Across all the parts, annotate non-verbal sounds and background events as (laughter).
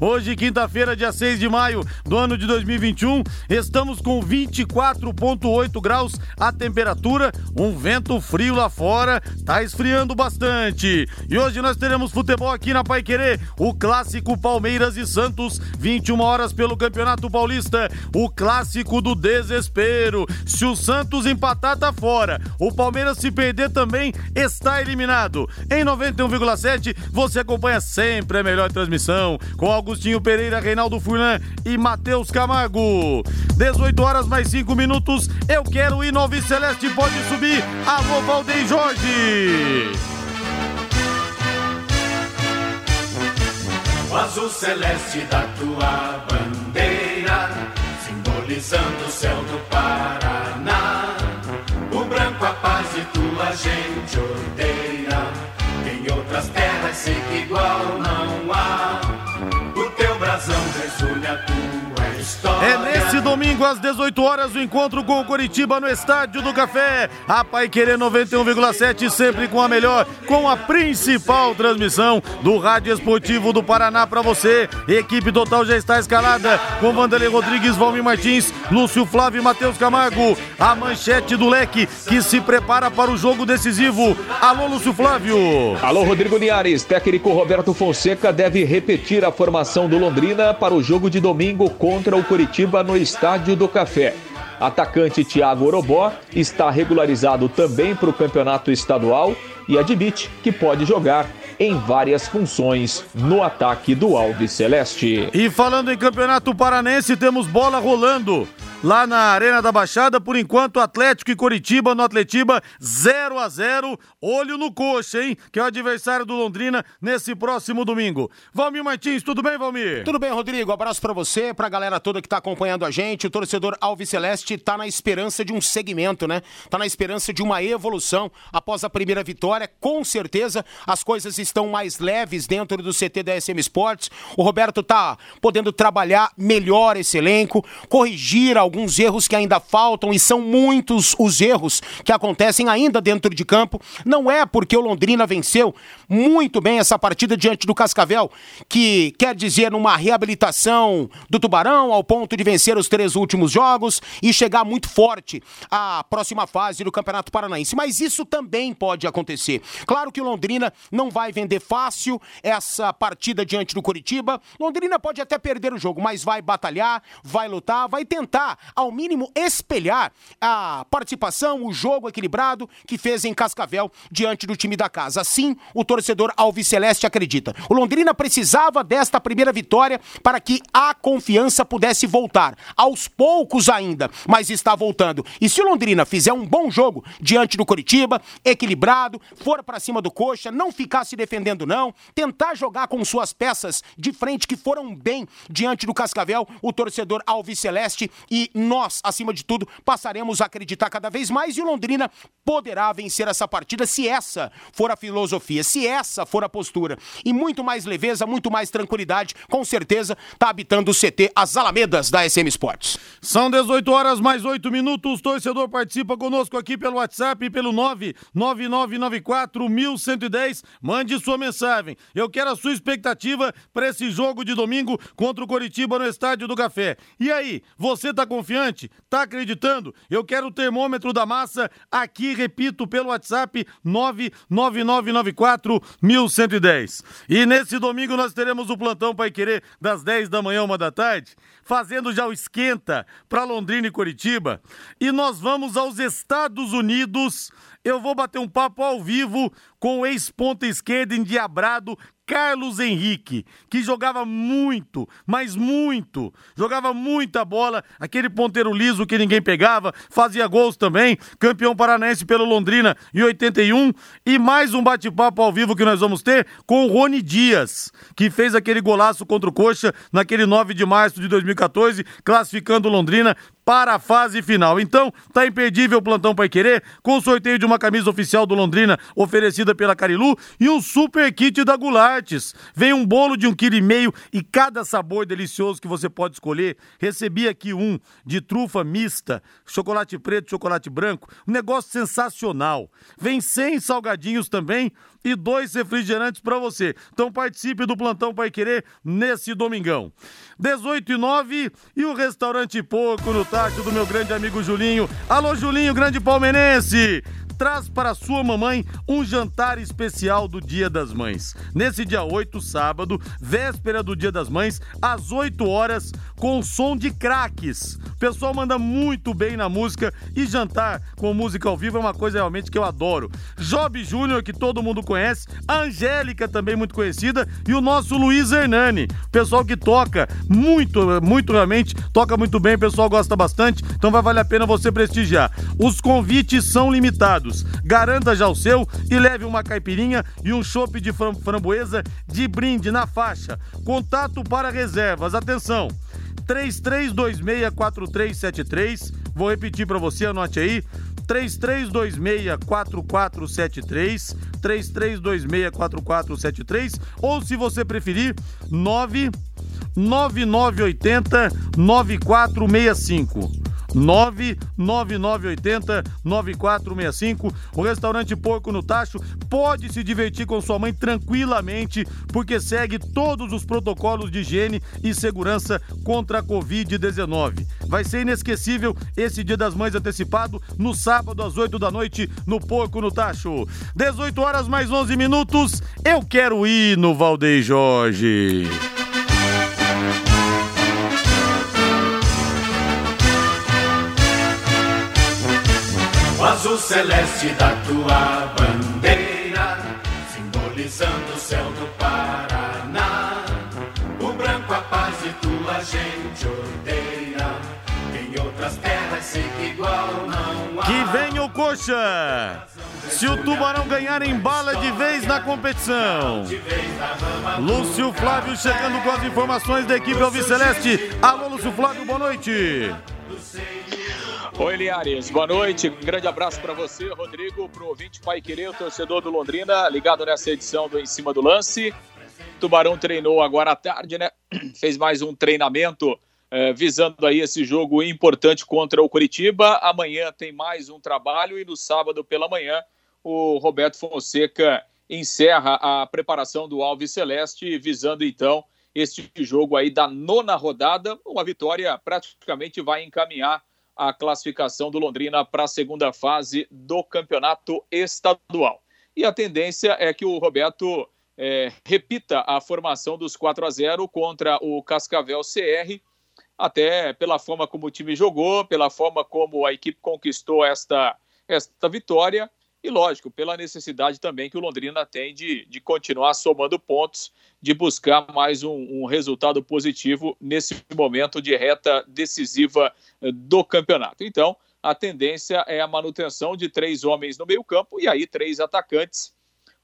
Hoje, quinta-feira, dia 6 de maio do ano de 2021, estamos com 24,8 graus a temperatura, um vento frio lá fora, tá esfriando bastante. E hoje nós teremos futebol aqui na Pai Querer, o clássico Palmeiras e Santos, 21 horas pelo Campeonato Paulista, o clássico do desespero. Se o Santos empatar, tá fora. O Palmeiras, se perder também, está eliminado. Em 91,7, você acompanha sempre a melhor transmissão com Augustinho Pereira, Reinaldo Furlan e Matheus Camargo. 18 horas mais 5 minutos. Eu quero ir no Alves Celeste, pode subir. Alô, Valdeir Jorge. O azul celeste da tua bandeira, simbolizando o céu do Paraná. O branco a paz e tua gente odeia. Em outras terras sei que igual não há. Tua história. Domingo às 18 horas o encontro com o Coritiba no Estádio do Café. A Pai Querer 91,7 sempre com a melhor, com a principal transmissão do Rádio Esportivo do Paraná para você. Equipe total já está escalada com Vanderlei Rodrigues, Valmir Martins, Lúcio Flávio e Matheus Camargo. A manchete do leque que se prepara para o jogo decisivo. Alô, Lúcio Flávio. Alô, Rodrigo Niares. Técnico Roberto Fonseca deve repetir a formação do Londrina para o jogo de domingo contra o Coritiba no Estádio do Café. Atacante Thiago Orobó está regularizado também para o campeonato estadual e admite que pode jogar em várias funções no ataque do Alves Celeste. E falando em Campeonato Paranense, temos bola rolando. Lá na Arena da Baixada, por enquanto, Atlético e Coritiba no Atletiba 0 a 0 Olho no coxa, hein? Que é o adversário do Londrina nesse próximo domingo. Valmir Martins, tudo bem, Valmir? Tudo bem, Rodrigo? Abraço pra você, pra galera toda que tá acompanhando a gente. O torcedor Alves Celeste tá na esperança de um segmento, né? Tá na esperança de uma evolução após a primeira vitória. Com certeza, as coisas estão mais leves dentro do CT da SM Sports. O Roberto tá podendo trabalhar melhor esse elenco, corrigir alguns erros que ainda faltam e são muitos os erros que acontecem ainda dentro de campo. Não é porque o Londrina venceu muito bem essa partida diante do Cascavel, que quer dizer numa reabilitação do Tubarão ao ponto de vencer os três últimos jogos e chegar muito forte à próxima fase do Campeonato Paranaense. Mas isso também pode acontecer. Claro que o Londrina não vai vender fácil essa partida diante do Curitiba. Londrina pode até perder o jogo, mas vai batalhar, vai lutar, vai tentar, ao mínimo, espelhar a participação, o jogo equilibrado que fez em Cascavel diante do time da casa. Assim, o torcedor Alves Celeste acredita. O Londrina precisava desta primeira vitória para que a confiança pudesse voltar. Aos poucos ainda, mas está voltando. E se o Londrina fizer um bom jogo diante do Curitiba, equilibrado, for para cima do coxa, não ficar se defendendo não, tentar jogar com suas peças de frente que foram bem diante do Cascavel, o torcedor Alves Celeste e nós, acima de tudo, passaremos a acreditar cada vez mais e o Londrina poderá vencer essa partida se essa for a filosofia, se essa for a postura. E muito mais leveza, muito mais tranquilidade, com certeza está habitando o CT As Alamedas da SM Sports. São 18 horas mais 8 minutos. Torcedor participa conosco aqui pelo WhatsApp e pelo 99994-1110. Mande sua mensagem. Eu quero a sua expectativa para esse jogo de domingo contra o Coritiba no Estádio do Café. E aí, você tá confiante? Tá acreditando? Eu quero o termômetro da massa aqui, repito, pelo WhatsApp 99994-1110. E nesse domingo nós teremos o plantão Pai Querer das 10 da manhã, uma da tarde, fazendo já o esquenta para Londrina e Coritiba. E nós vamos aos Estados Unidos. Eu vou bater um papo ao vivo com o ex-ponta esquerda endiabrado Carlos Henrique, que jogava muito, mas muito, jogava muita bola, aquele ponteiro liso que ninguém pegava, fazia gols também, campeão paranaense pelo Londrina em 81, e mais um bate-papo ao vivo que nós vamos ter com o Rony Dias, que fez aquele golaço contra o Coxa naquele 9 de março de 2014, classificando Londrina para a fase final. Então, tá imperdível o plantão Pai Querer, com o sorteio de uma camisa oficial do Londrina oferecida pela Carilu e um super kit da Goulart Vem um bolo de um quilo e meio e cada sabor delicioso que você pode escolher. Recebi aqui um de trufa mista, chocolate preto, chocolate branco. Um negócio sensacional. Vem 100 salgadinhos também e dois refrigerantes para você. Então participe do Plantão Pai Querer nesse domingão. 18 e 9 e o restaurante Porco no Tacho do meu grande amigo Julinho. Alô Julinho, grande palmeirense! Traz para sua mamãe um jantar especial do Dia das Mães. Nesse dia 8, sábado, véspera do Dia das Mães, às 8 horas, com som de craques. O pessoal manda muito bem na música e jantar com música ao vivo é uma coisa realmente que eu adoro. Job Júnior, que todo mundo conhece, Angélica, também muito conhecida, e o nosso Luiz Hernani. Pessoal que toca muito, muito realmente, toca muito bem, o pessoal gosta bastante, então vai valer a pena você prestigiar. Os convites são limitados Garanta já o seu e leve uma caipirinha e um chopp de framboesa de brinde na faixa. Contato para reservas. Atenção. 33264373. Vou repetir para você, anote aí. 33264473, 33264473 ou se você preferir, 99980 9465. 99980 9465. O restaurante Porco no Tacho pode se divertir com sua mãe tranquilamente, porque segue todos os protocolos de higiene e segurança contra a Covid-19. Vai ser inesquecível esse Dia das Mães antecipado no sábado às 8 da noite no Porco no Tacho. 18 horas mais 11 minutos. Eu quero ir no Valdeir Jorge. Azul celeste da tua bandeira, simbolizando o céu do Paraná. O branco a paz e tua gente odeia. Em outras terras sei que igual não há. Que vem o coxa! Se o Tubarão ganhar em bala de vez na competição. Lúcio Flávio chegando com as informações da equipe Alviceleste. Alô, Lúcio Flávio, boa noite. Oi, Liares, boa noite. Um grande abraço para você, Rodrigo, pro ouvinte Pai Querer, o torcedor do Londrina, ligado nessa edição do Em Cima do Lance. Tubarão treinou agora à tarde, né? (clears throat) Fez mais um treinamento eh, visando aí esse jogo importante contra o Curitiba. Amanhã tem mais um trabalho e no sábado pela manhã o Roberto Fonseca encerra a preparação do Alves Celeste, visando então este jogo aí da nona rodada. Uma vitória praticamente vai encaminhar a classificação do Londrina para a segunda fase do campeonato estadual. E a tendência é que o Roberto é, repita a formação dos 4 a 0 contra o Cascavel CR, até pela forma como o time jogou, pela forma como a equipe conquistou esta, esta vitória e, lógico, pela necessidade também que o Londrina tem de, de continuar somando pontos, de buscar mais um, um resultado positivo nesse momento de reta decisiva eh, do campeonato. Então, a tendência é a manutenção de três homens no meio-campo e aí três atacantes: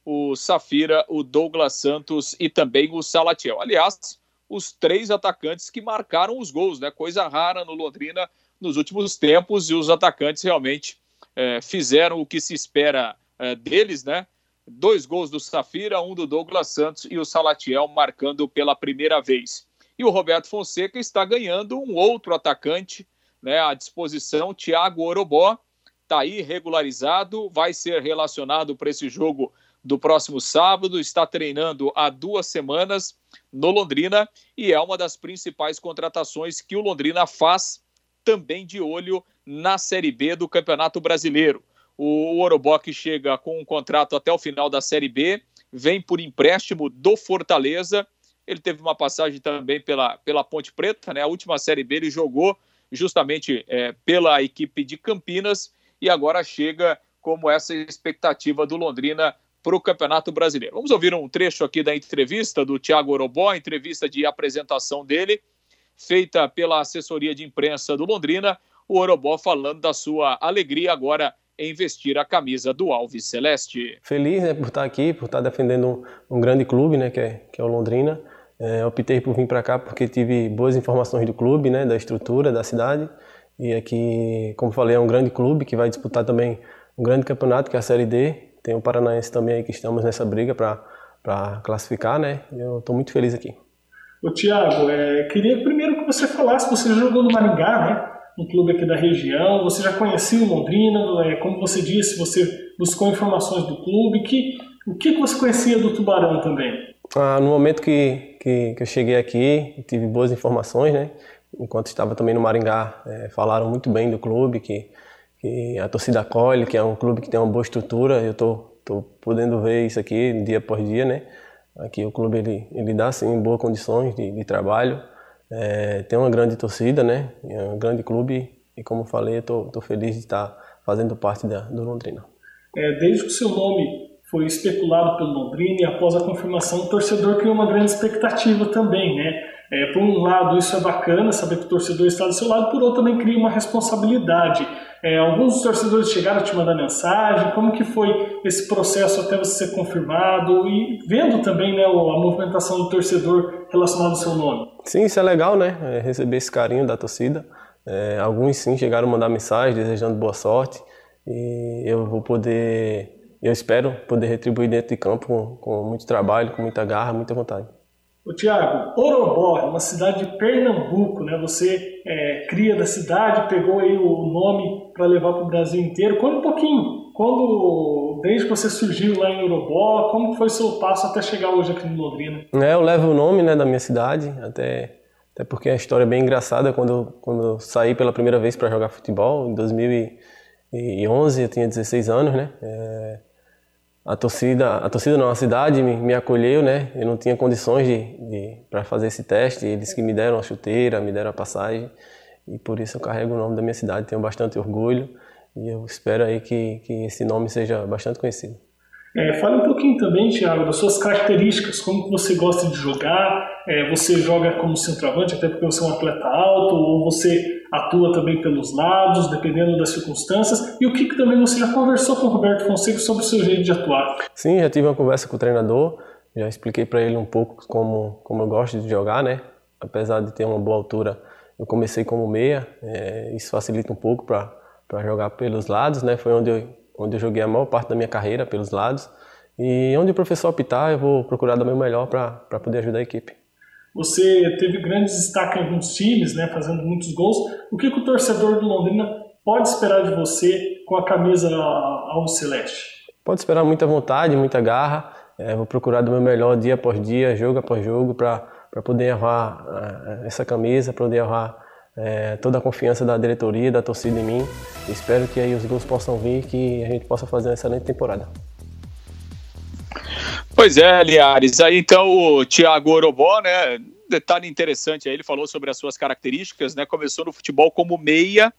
o Safira, o Douglas Santos e também o Salatiel. Aliás, os três atacantes que marcaram os gols, né? Coisa rara no Londrina nos últimos tempos e os atacantes realmente é, fizeram o que se espera é, deles, né? Dois gols do Safira, um do Douglas Santos e o Salatiel marcando pela primeira vez. E o Roberto Fonseca está ganhando um outro atacante né, à disposição, Thiago Orobó, está aí regularizado, vai ser relacionado para esse jogo do próximo sábado, está treinando há duas semanas no Londrina e é uma das principais contratações que o Londrina faz também de olho na Série B do Campeonato Brasileiro. O Orobock chega com um contrato até o final da Série B, vem por empréstimo do Fortaleza. Ele teve uma passagem também pela, pela Ponte Preta, né? A última Série B ele jogou justamente é, pela equipe de Campinas e agora chega como essa expectativa do Londrina para o Campeonato Brasileiro. Vamos ouvir um trecho aqui da entrevista do Thiago Orobó, entrevista de apresentação dele, feita pela assessoria de imprensa do Londrina, o Orobó falando da sua alegria agora em vestir a camisa do Alves Celeste. Feliz né, por estar aqui, por estar defendendo um, um grande clube, né, que é, que é o Londrina. É, optei por vir para cá porque tive boas informações do clube, né, da estrutura da cidade. E aqui, como falei, é um grande clube que vai disputar também um grande campeonato, que é a Série D. Tem o Paranaense também aí que estamos nessa briga para classificar, né? Eu estou muito feliz aqui. Ô Tiago, é, queria primeiro você falasse, você jogou no Maringá, né? Um clube aqui da região, você já conhecia o Londrina, é, como você disse, você buscou informações do clube, que, o que você conhecia do Tubarão também? Ah, no momento que, que, que, eu cheguei aqui, tive boas informações, né? Enquanto estava também no Maringá, é, falaram muito bem do clube, que, que a torcida acolhe, que é um clube que tem uma boa estrutura. Eu estou tô, tô podendo ver isso aqui dia após dia, né? Aqui o clube ele, ele dá sim boas condições de, de trabalho, é, tem uma grande torcida, né? É um grande clube e como falei, estou feliz de estar fazendo parte da, do Londrina. É, desde que o seu nome foi especulado pelo Londrina e após a confirmação o torcedor criou uma grande expectativa também, né? É, por um lado isso é bacana, saber que o torcedor está do seu lado, por outro também cria uma responsabilidade. É, alguns torcedores chegaram a te mandar mensagem, como que foi esse processo até você ser confirmado e vendo também né, a movimentação do torcedor relacionado ao seu nome? Sim, isso é legal, né? É, receber esse carinho da torcida. É, alguns sim chegaram a mandar mensagem desejando boa sorte e eu vou poder eu espero poder retribuir dentro de campo com, com muito trabalho, com muita garra, muita vontade. O Tiago, Orobó é uma cidade de Pernambuco, né? Você é, cria da cidade, pegou aí o nome para levar para o Brasil inteiro. Conta um pouquinho, quando desde que você surgiu lá em Orobó, como foi o seu passo até chegar hoje aqui no Londrina? É, eu levo o nome né, da minha cidade, até, até porque a história é bem engraçada. Quando, quando eu saí pela primeira vez para jogar futebol, em 2011, eu tinha 16 anos, né? É, a torcida, a torcida não, cidade me, me acolheu, né? Eu não tinha condições de, de para fazer esse teste, eles que me deram a chuteira, me deram a passagem e por isso eu carrego o nome da minha cidade, tenho bastante orgulho e eu espero aí que, que esse nome seja bastante conhecido. É, fale um pouquinho também, Thiago, das suas características, como você gosta de jogar, é, você joga como centroavante, até porque você é um atleta alto, ou você atua também pelos lados, dependendo das circunstâncias, e o que, que também você já conversou com o Roberto Fonseca sobre o seu jeito de atuar? Sim, já tive uma conversa com o treinador, já expliquei para ele um pouco como, como eu gosto de jogar, né? Apesar de ter uma boa altura, eu comecei como meia, é, isso facilita um pouco para jogar pelos lados, né? Foi onde eu onde eu joguei a maior parte da minha carreira pelos lados. E onde o professor optar, eu vou procurar dar o meu melhor para poder ajudar a equipe. Você teve grande destaque em alguns times, né, fazendo muitos gols. O que, que o torcedor do Londrina pode esperar de você com a camisa ao celeste? Pode esperar muita vontade, muita garra. É, vou procurar do meu melhor dia após dia, jogo após jogo, para poder honrar uh, essa camisa, para poder honrar é, toda a confiança da diretoria, da torcida em mim. Espero que aí os gols possam vir, que a gente possa fazer uma excelente temporada. Pois é, Liares. Aí então o Thiago Orobó, né? Detalhe interessante aí, ele falou sobre as suas características, né? Começou no futebol como meia,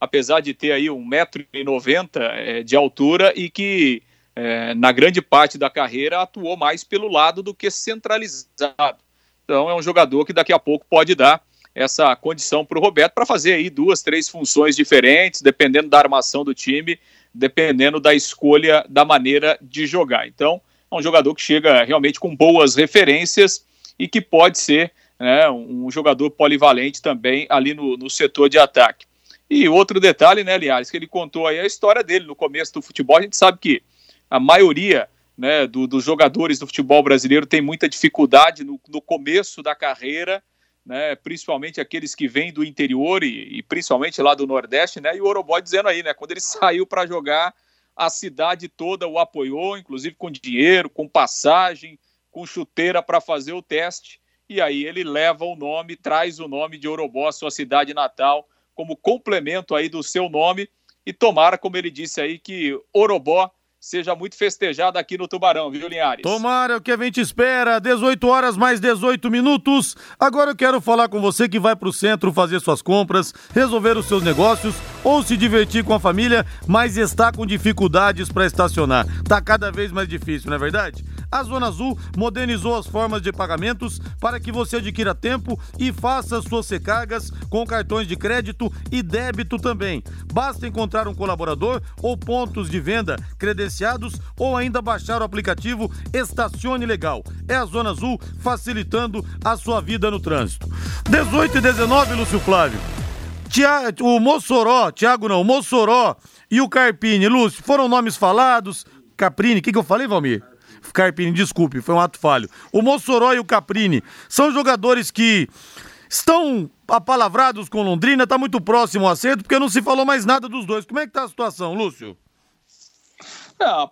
apesar de ter aí 1,90m é, de altura e que é, na grande parte da carreira atuou mais pelo lado do que centralizado. Então é um jogador que daqui a pouco pode dar essa condição para o Roberto para fazer aí duas, três funções diferentes, dependendo da armação do time, dependendo da escolha da maneira de jogar. Então, é um jogador que chega realmente com boas referências e que pode ser né, um jogador polivalente também ali no, no setor de ataque. E outro detalhe, né, que ele contou aí a história dele no começo do futebol. A gente sabe que a maioria né, do, dos jogadores do futebol brasileiro tem muita dificuldade no, no começo da carreira né, principalmente aqueles que vêm do interior e, e, principalmente lá do Nordeste, né, e o Oroboy dizendo aí, né, quando ele (laughs) saiu para jogar, a cidade toda o apoiou, inclusive com dinheiro, com passagem, com chuteira para fazer o teste, e aí ele leva o nome, traz o nome de Orobó, sua cidade natal, como complemento aí do seu nome, e tomara, como ele disse aí, que Orobó seja muito festejado aqui no Tubarão, viu, Linhares? Tomara, o que a gente espera. 18 horas mais 18 minutos. Agora eu quero falar com você que vai para o centro fazer suas compras, resolver os seus negócios ou se divertir com a família, mas está com dificuldades para estacionar. Tá cada vez mais difícil, não é verdade? A Zona Azul modernizou as formas de pagamentos para que você adquira tempo e faça suas recargas com cartões de crédito e débito também. Basta encontrar um colaborador ou pontos de venda credenciados ou ainda baixar o aplicativo Estacione Legal. É a Zona Azul facilitando a sua vida no trânsito. 18 e 19, Lúcio Flávio. o Mossoró, Tiago não, o Mossoró e o Carpini, Lúcio, foram nomes falados. Caprini, o que, que eu falei, Valmir? Carpini, desculpe, foi um ato falho. O Mossoró e o Caprini são jogadores que estão apalavrados com Londrina, tá muito próximo ao acerto, porque não se falou mais nada dos dois. Como é que tá a situação, Lúcio? Não,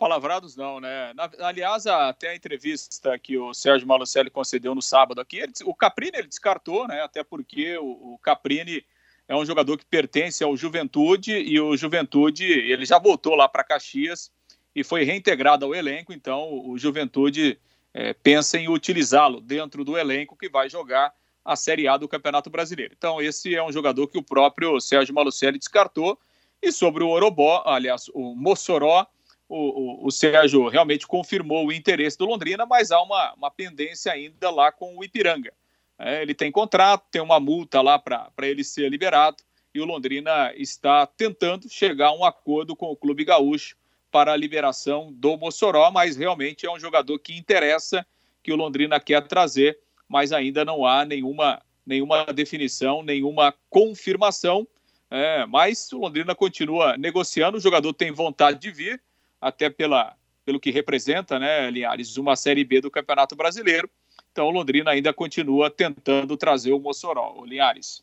não, né? Na, aliás, até a entrevista que o Sérgio Malucelli concedeu no sábado aqui, ele, o Caprini ele descartou, né? Até porque o, o, Caprini é um jogador que pertence ao Juventude e o Juventude ele já voltou lá para Caxias e foi reintegrado ao elenco, então o Juventude é, pensa em utilizá-lo dentro do elenco que vai jogar a Série A do Campeonato Brasileiro. Então esse é um jogador que o próprio Sérgio Malucelli descartou. E sobre o Orobó, aliás, o Mossoró, o, o, o, Sérgio realmente confirmou o interesse do Londrina, mas há uma, uma pendência ainda lá com o Ipiranga. É, ele tem contrato, tem uma multa lá para ele ser liberado, e o Londrina está tentando chegar a um acordo com o Clube Gaúcho para a liberação do Mossoró, mas realmente é um jogador que interessa, que o Londrina quer trazer, mas ainda não há nenhuma, nenhuma definição, nenhuma confirmação. É, mas o Londrina continua negociando, o jogador tem vontade de vir, até pela, pelo que representa, né, Linhares, uma Série B do Campeonato Brasileiro. Então, o Londrina ainda continua tentando trazer o Mossoró, o Linhares.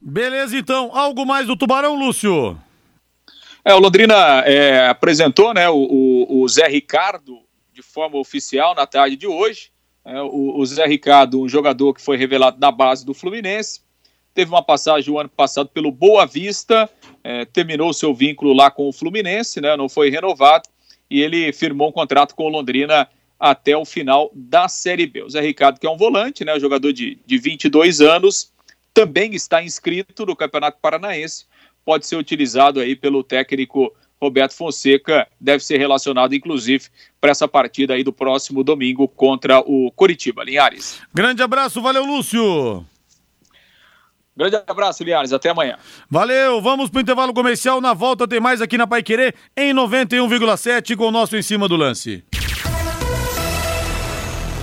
Beleza, então. Algo mais do Tubarão, Lúcio? É, o Londrina é, apresentou né, o, o, o, Zé Ricardo de forma oficial na tarde de hoje. É, o, o, Zé Ricardo, um jogador que foi revelado na base do Fluminense, teve uma passagem o ano passado pelo Boa Vista, é, terminou seu vínculo lá com o Fluminense, né, não foi renovado, e ele firmou um contrato com o Londrina até o final da Série B. O Zé Ricardo, que é um volante, né, jogador de, de 22 anos, também está inscrito no Campeonato Paranaense, pode ser utilizado aí pelo técnico Roberto Fonseca, deve ser relacionado inclusive para essa partida aí do próximo domingo contra o Coritiba. Linhares. Grande abraço, valeu Lúcio. Grande abraço, Linhares. Até amanhã. Valeu. Vamos para o intervalo comercial. Na volta tem mais aqui na Pai Querer em 91,7 com o nosso em cima do lance.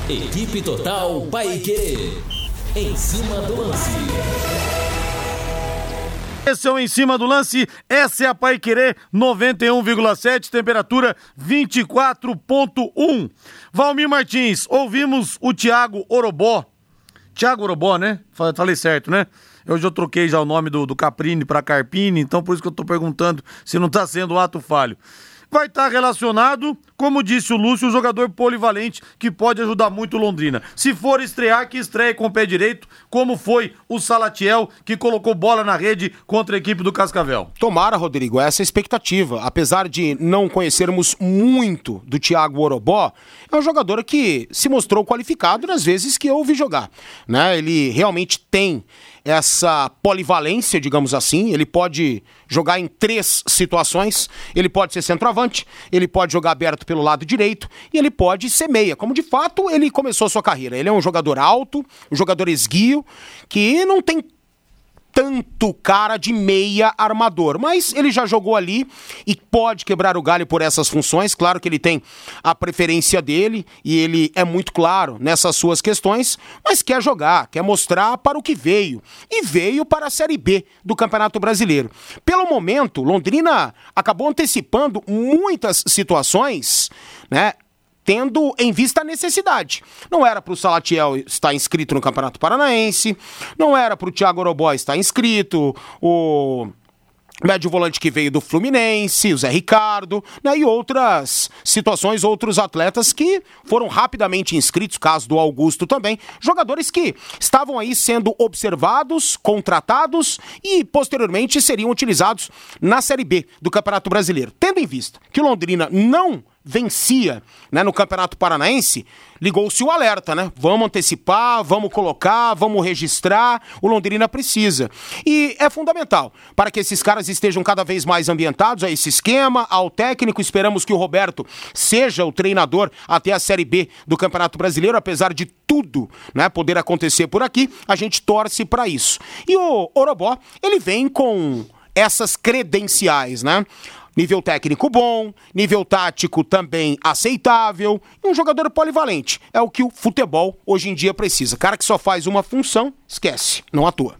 Equipe Total Paique. Em cima do lance. Esse é o Em Cima do Lance, essa é a Pai Querer 91,7, temperatura 24,1. Valmir Martins, ouvimos o Thiago Orobó. Thiago Orobó, né? Falei certo, né? Eu já troquei já o nome do, do Caprini para Carpini, então por isso que eu tô perguntando se não tá sendo um ato falho vai estar relacionado, como disse o Lúcio, um jogador polivalente que pode ajudar muito o Londrina. Se for estrear, que estreie com o pé direito, como foi o Salatiel, que colocou bola na rede contra a equipe do Cascavel. Tomara, Rodrigo, essa é a expectativa. Apesar de não conhecermos muito do Thiago Orobó, é um jogador que se mostrou qualificado nas vezes que eu ouvi jogar. Né? Ele realmente tem essa polivalência, digamos assim. Ele pode jogar em três situações. Ele pode ser centroavante, ele pode jogar aberto pelo lado direito e ele pode ser meia, como de fato ele começou a sua carreira. Ele é um jogador alto, um jogador esguio, que não tem tanto cara de meia armador, mas ele já jogou ali e pode quebrar o galho por essas funções. Claro que ele tem a preferência dele e ele é muito claro nessas suas questões, mas quer jogar, quer mostrar para o que veio e veio para a Série B do Campeonato Brasileiro. Pelo momento, Londrina acabou antecipando muitas situações, né? Tendo em vista a necessidade. Não era para o Salatiel estar inscrito no Campeonato Paranaense, não era para o Thiago Orobó estar inscrito, o médio volante que veio do Fluminense, o Zé Ricardo, né, e outras situações, outros atletas que foram rapidamente inscritos, caso do Augusto também, jogadores que estavam aí sendo observados, contratados e posteriormente seriam utilizados na Série B do Campeonato Brasileiro. Tendo em vista que Londrina não vencia né, no Campeonato Paranaense, ligou-se o alerta, né? Vamos antecipar, vamos colocar, vamos registrar, o Londrina precisa. E é fundamental para que esses caras estejam cada vez mais ambientados a esse esquema, ao técnico. Esperamos que o Roberto seja o treinador até a Série B do Campeonato Brasileiro, apesar de tudo né, poder acontecer por aqui, a gente torce para isso. E o Orobó, ele vem com essas credenciais, né? Nível técnico bom, nível tático também aceitável, e um jogador polivalente. É o que o futebol hoje em dia precisa. Cara que só faz uma função, esquece, não atua.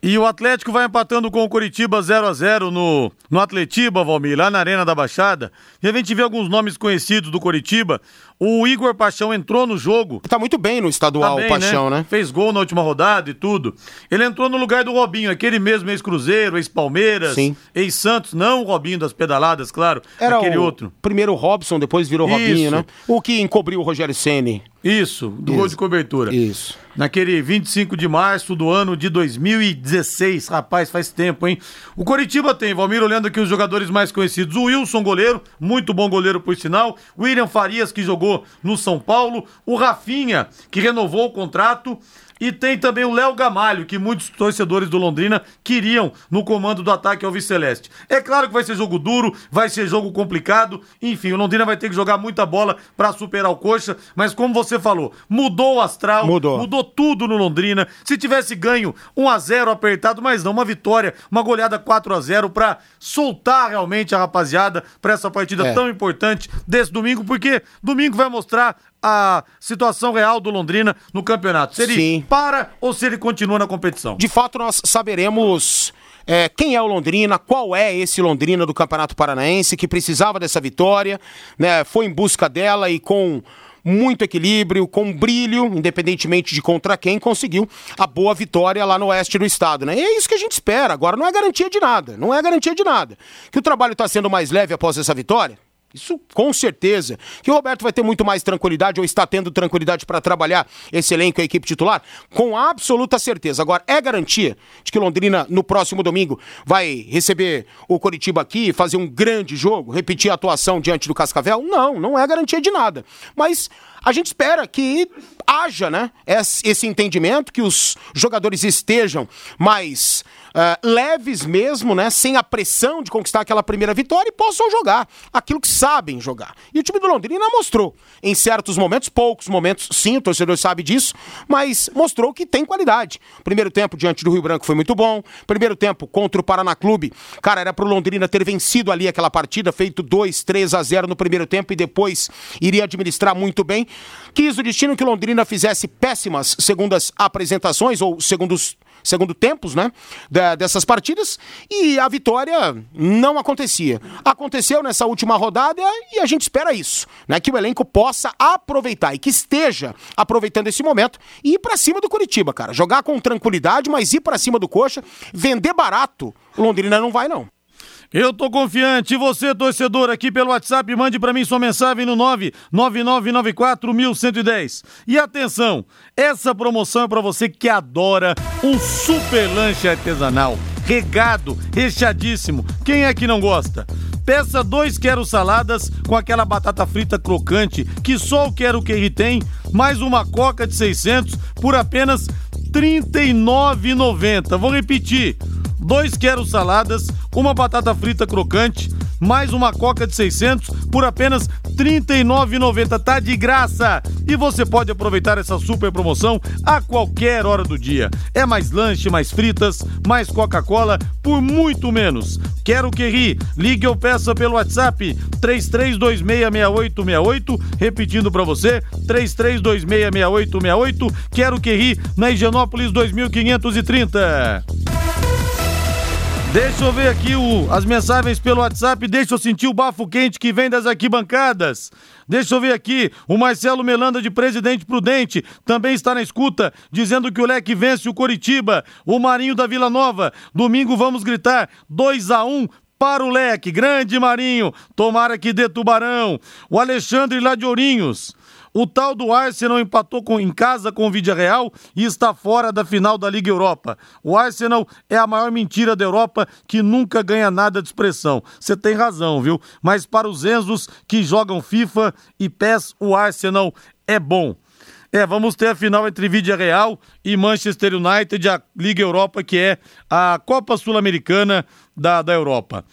E o Atlético vai empatando com o Curitiba 0 a 0 no, no Atletiba, Valmir, lá na Arena da Baixada. E a gente vê alguns nomes conhecidos do Curitiba. O Igor Paixão entrou no jogo. Tá muito bem no estadual, Tá bem, Paixão, né? Fez gol na última rodada e tudo. Ele entrou no lugar do Robinho, aquele mesmo ex-Cruzeiro, ex-Palmeiras, ex-Santos, não o Robinho das pedaladas, claro, Era aquele o outro. primeiro Robson, depois virou Isso. Robinho, né? O que encobriu o Rogério Ceni. Isso, do gol de cobertura. Isso. Naquele 25 de março do ano de 2016. Rapaz, faz tempo, hein? O Coritiba tem, Valmir, olhando aqui os jogadores mais conhecidos. O Wilson, goleiro, muito bom goleiro por sinal. O William Farias, que jogou no São Paulo. O Rafinha, que renovou o contrato. E tem também o Léo Gamalho, que muitos torcedores do Londrina queriam no comando do ataque ao Celeste. É claro que vai ser jogo duro, vai ser jogo complicado. Enfim, o Londrina vai ter que jogar muita bola para superar o Coxa. Mas como você falou, mudou o astral, Mudou. mudou tudo no Londrina. Se tivesse ganho 1 a 0 apertado, mas não, uma vitória, uma goleada 4 a 0 para soltar realmente a rapaziada para essa partida É. tão importante desse domingo, porque domingo vai mostrar a situação real do Londrina no campeonato. Se ele Sim. para ou se ele continua na competição. De fato, nós saberemos é, quem é o Londrina, qual é esse Londrina do Campeonato Paranaense que precisava dessa vitória, né? Foi em busca dela e com muito equilíbrio, com brilho, independentemente de contra quem, conseguiu a boa vitória lá no oeste do estado, né? E é isso que a gente espera. Agora não é garantia de nada, não é garantia de nada. Que o trabalho está sendo mais leve após essa vitória? Isso com certeza. Que o Roberto vai ter muito mais tranquilidade ou está tendo tranquilidade para trabalhar esse elenco e a equipe titular? Com absoluta certeza. Agora, é garantia de que Londrina, no próximo domingo, vai receber o Coritiba aqui, fazer um grande jogo, repetir a atuação diante do Cascavel? Não, não é garantia de nada. Mas a gente espera que haja né, esse esse entendimento, que os jogadores estejam mais ah, leves mesmo, né, sem a pressão de conquistar aquela primeira vitória e possam jogar aquilo que sabem jogar. E o time do Londrina mostrou, em certos momentos, poucos momentos, sim, o torcedor sabe disso, mas mostrou que tem qualidade. Primeiro tempo diante do Rio Branco foi muito bom. Primeiro tempo contra o Paraná Clube, cara, era pro Londrina ter vencido ali aquela partida, feito 2, 3 a 0 no primeiro tempo e depois iria administrar muito bem. Quis o destino que Londrina fizesse péssimas segundas apresentações ou segundos segundo tempos, né, dessas partidas, e a vitória não acontecia. Aconteceu nessa última rodada e a gente espera isso, né, que o elenco possa aproveitar e que esteja aproveitando esse momento e ir pra cima do Curitiba, cara. Jogar com tranquilidade, mas ir pra cima do Coxa, vender barato, Londrina não vai não. Eu tô confiante. E você, torcedor, aqui pelo WhatsApp, mande pra mim sua mensagem no 999941110. E atenção, essa promoção é pra você que adora um super lanche artesanal. Regado, recheadíssimo. Quem é que não gosta? Peça dois quero saladas com aquela batata frita crocante que só o Quero Querri tem, mais uma coca de 600 por apenas R$ 39,90. Vou repetir dois quero saladas, uma batata frita crocante, mais uma coca de 600 por apenas R$ 39,90. Tá de graça! E você pode aproveitar essa super promoção a qualquer hora do dia. É mais lanche, mais fritas, mais Coca-Cola por muito menos. Quero que ri. Ligue ou peça pelo WhatsApp 33266868, repetindo para você, 33266868. Quero que ri na Higienópolis 2530. Deixa eu ver aqui o- as mensagens pelo WhatsApp, deixa eu sentir o bafo quente que vem das arquibancadas. Deixa eu ver aqui, o Marcelo Melanda de Presidente Prudente também está na escuta, dizendo que o Leque vence o Coritiba. O Marinho da Vila Nova, domingo vamos gritar 2 a 1 para o Leque. Grande Marinho, tomara que dê tubarão. O Alexandre lá de Ourinhos. O tal do Arsenal empatou com- em casa com o Vídea Real e está fora da final da Liga Europa. O Arsenal é a maior mentira da Europa que nunca ganha nada de expressão. Você tem razão, viu? Mas para os Enzos que jogam FIFA e PES, o Arsenal é bom. É, vamos ter a final entre Vídea Real e Manchester United, a Liga Europa, que é a Copa Sul-Americana da, da Europa.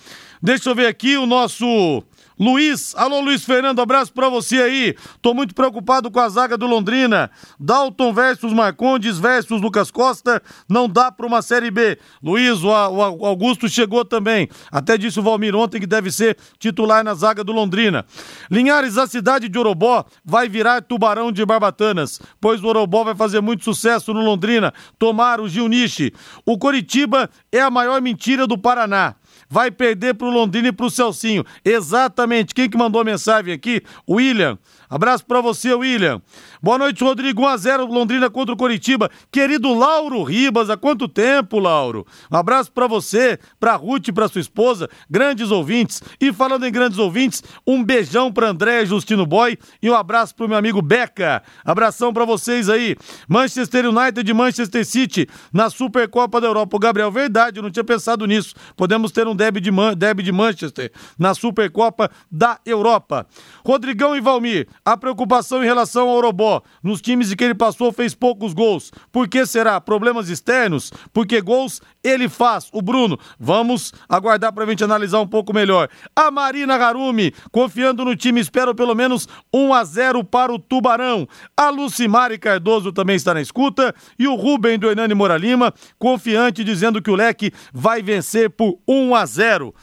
Deixa eu ver aqui o nosso Luiz. Alô, Luiz Fernando, abraço pra você aí. Tô muito preocupado com a zaga do Londrina. Dalton versus Marcondes versus Lucas Costa. Não dá pra uma Série B. Luiz, o, o Augusto chegou também. Até disse o Valmir ontem que deve ser titular na zaga do Londrina. Linhares, a cidade de Orobó vai virar tubarão de barbatanas, pois o Orobó vai fazer muito sucesso no Londrina. Tomar o Gil Nishi. O Coritiba é a maior mentira do Paraná. Vai perder pro Londrina e pro Celcinho. Exatamente. Quem que mandou a mensagem aqui? William. Abraço para você, William. Boa noite, Rodrigo. 1x0 Londrina contra o Coritiba. Querido Lauro Ribas, há quanto tempo, Lauro? Um abraço para você, pra Ruth e pra sua esposa, grandes ouvintes. E falando em grandes ouvintes, um beijão pra André Justino Boy e um abraço pro meu amigo Beca. Abração para vocês aí. Manchester United e Manchester City na Supercopa da Europa. O Gabriel, verdade, eu não tinha pensado nisso. Podemos ter um derby de, Man derby de Manchester na Supercopa da Europa. Rodrigão e Valmir, a preocupação em relação ao Orobó. Nos times de que ele passou, fez poucos gols. Por que será? Problemas externos? Porque gols ele faz. O Bruno, vamos aguardar para a gente analisar um pouco melhor. A Marina Harumi, confiando no time, espero pelo menos 1 a 0 para o Tubarão. A Lucimari Cardoso também está na escuta. E o Rubem do Hernani Moralima, confiante, dizendo que o Leque vai vencer por 1 a 0.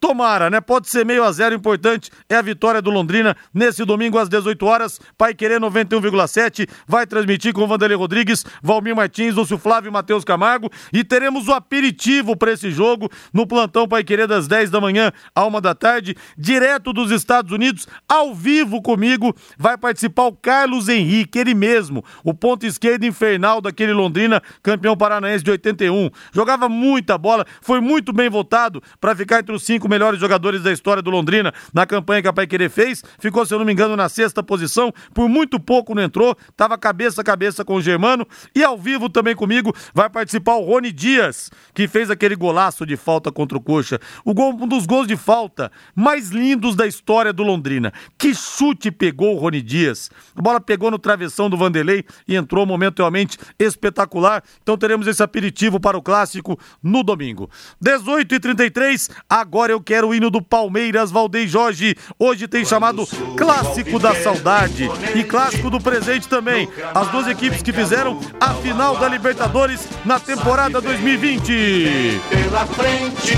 Tomara, né? Pode ser meio a zero, importante é a vitória do Londrina nesse domingo às 18 horas. Pai Querer 91,7 vai transmitir com Vanderlei Rodrigues, Valmir Martins, Lúcio Flávio e Matheus Camargo. E teremos o aperitivo para esse jogo no plantão Pai Querer das 10 da manhã à 1 da tarde, direto dos Estados Unidos, ao vivo comigo. Vai participar o Carlos Henrique, ele mesmo, o ponto esquerdo infernal daquele Londrina, campeão paranaense de 81. Jogava muita bola, foi muito bem votado para ficar entre os cinco melhores jogadores da história do Londrina na campanha que a Pai Querer fez. Ficou, se eu não me engano, na sexta posição. Por muito pouco não entrou. Tava cabeça a cabeça com o Germano. E ao vivo também comigo vai participar o Rony Dias, que fez aquele golaço de falta contra o Coxa. O gol, um dos gols de falta mais lindos da história do Londrina. Que chute pegou o Rony Dias. A bola pegou no travessão do Vanderlei e entrou momento realmente espetacular. Então teremos esse aperitivo para o clássico no domingo. 18 e 33 agora eu eu quero o hino do Palmeiras, Valdem Jorge. Hoje tem chamado Clássico da Saudade e Clássico do Presente também. As duas equipes que fizeram a final da Libertadores na temporada 2020. Pela frente,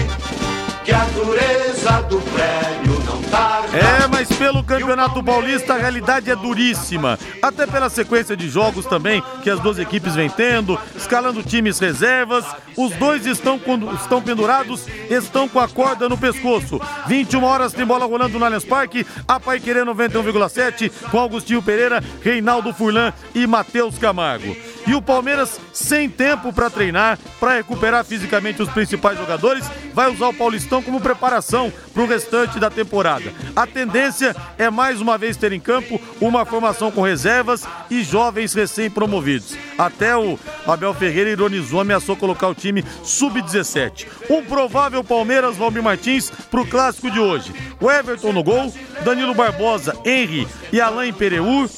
que a dureza do prédio. É, mas pelo Campeonato Paulista a realidade é duríssima. Até pela sequência de jogos também que as duas equipes vêm tendo, escalando times reservas. Os dois estão, estão pendurados, estão com a corda no pescoço. 21 horas tem bola rolando no Allianz Parque. A Pai Querer 91,7 com Augustinho Pereira, Reinaldo Furlan e Matheus Camargo. E o Palmeiras sem tempo para treinar, para recuperar fisicamente os principais jogadores, vai usar o Paulistão como preparação para o restante da temporada. A tendência é mais uma vez ter em campo uma formação com reservas e jovens recém-promovidos. Até o Abel Ferreira ironizou, ameaçou colocar o time sub-17. Um provável Palmeiras Valmir Martins para o clássico de hoje. O Everton no gol, Danilo Barbosa, Henry e Alain Pereur.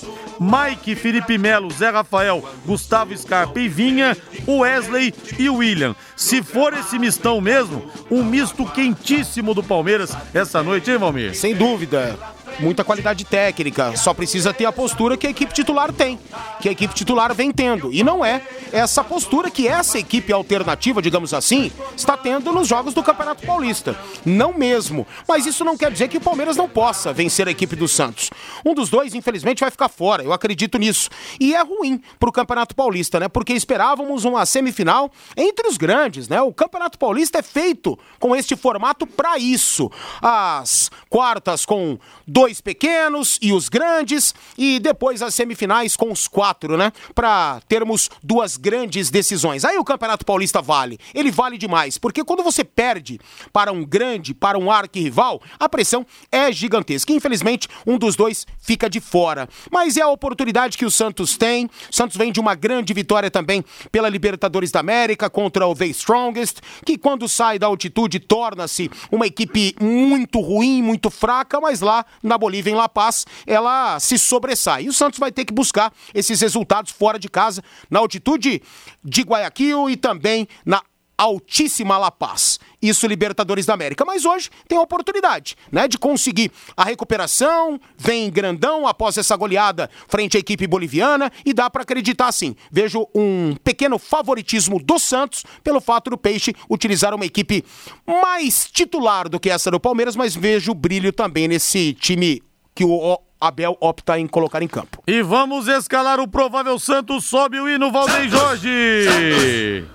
Mike, Felipe Melo, Zé Rafael, Gustavo Scarpa e Vinha, Wesley e William. Se for esse mistão mesmo, um misto quentíssimo do Palmeiras essa noite, hein, Valmir? Sem dúvida. Muita qualidade técnica, só precisa ter a postura que a equipe titular tem, que a equipe titular vem tendo. E não é essa postura que essa equipe alternativa, digamos assim, está tendo nos jogos do Campeonato Paulista. Não mesmo. Mas isso não quer dizer que o Palmeiras não possa vencer a equipe do Santos. Um dos dois, infelizmente, vai ficar fora. Eu acredito nisso. E é ruim para o Campeonato Paulista, né? Porque esperávamos uma semifinal entre os grandes, né? O Campeonato Paulista é feito com este formato para isso. As quartas com dois pequenos e os grandes e depois as semifinais com os quatro, né? Para termos duas grandes decisões. Aí o Campeonato Paulista vale. Ele vale demais, porque quando você perde para um grande, para um arquirrival, a pressão é gigantesca. Infelizmente, um dos dois fica de fora. Mas é a oportunidade que o Santos tem. O Santos vem de uma grande vitória também pela Libertadores da América contra o The Strongest, que quando sai da altitude torna-se uma equipe muito ruim, muito fraca, mas lá na Bolívia, em La Paz, ela se sobressai. E o Santos vai ter que buscar esses resultados fora de casa, na altitude de Guayaquil e também na altíssima La Paz. Isso Libertadores da América. Mas hoje tem a oportunidade, né, de conseguir a recuperação, vem grandão após essa goleada frente à equipe boliviana e dá para acreditar sim. Vejo um pequeno favoritismo do Santos pelo fato do Peixe utilizar uma equipe mais titular do que essa do Palmeiras, mas vejo brilho também nesse time que o Abel opta em colocar em campo. E vamos escalar o provável Santos, sobe o hino Valdem Jorge.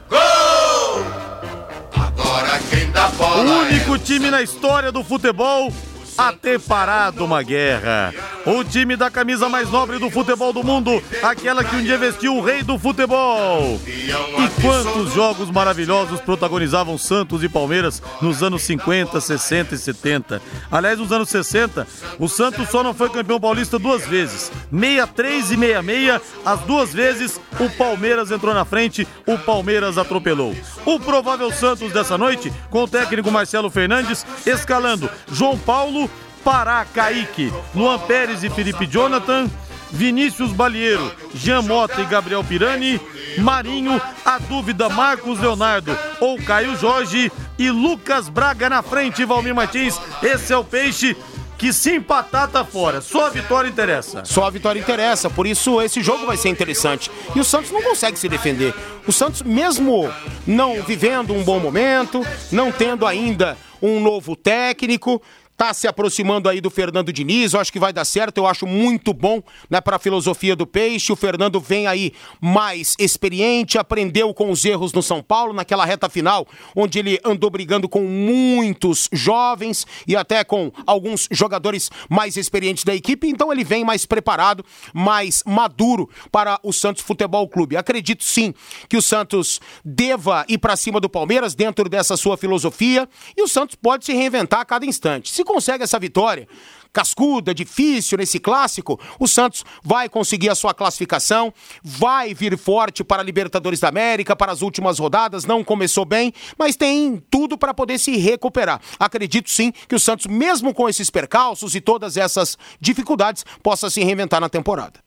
Quem dá bola O único time na história do futebol a ter parado uma guerra. O time da camisa mais nobre do futebol do mundo, aquela que um dia vestiu o rei do futebol. E quantos jogos maravilhosos protagonizavam Santos e Palmeiras nos anos 50, 60 e 70. Aliás, nos anos 60, o Santos só não foi campeão paulista duas vezes. 63 e 66, as duas vezes o Palmeiras entrou na frente, o Palmeiras atropelou. O provável Santos dessa noite, com o técnico Marcelo Fernandes, escalando João Paulo, Pará, Kaique, Luan Pérez e Felipe Jonathan, Vinícius Balieiro, Jean Mota e Gabriel Pirani, Marinho, a dúvida Marcos Leonardo ou Caio Jorge e Lucas Braga na frente, Valmir Martins. Esse é o peixe que se empatar tá fora. Só a vitória interessa. Só a vitória interessa, por isso esse jogo vai ser interessante. E o Santos não consegue se defender. O Santos, mesmo não vivendo um bom momento, não tendo ainda um novo técnico, tá se aproximando aí do Fernando Diniz, eu acho que vai dar certo, eu acho muito bom, né, para a filosofia do Peixe. O Fernando vem aí mais experiente, aprendeu com os erros no São Paulo naquela reta final, onde ele andou brigando com muitos jovens e até com alguns jogadores mais experientes da equipe, então ele vem mais preparado, mais maduro para o Santos Futebol Clube. Acredito sim que o Santos deva ir para cima do Palmeiras dentro dessa sua filosofia e o Santos pode se reinventar a cada instante. Se consegue essa vitória cascuda, difícil nesse clássico, o Santos vai conseguir a sua classificação, vai vir forte para a Libertadores da América, para as últimas rodadas, não começou bem, mas tem tudo para poder se recuperar. Acredito sim que o Santos, mesmo com esses percalços e todas essas dificuldades, possa se reinventar na temporada.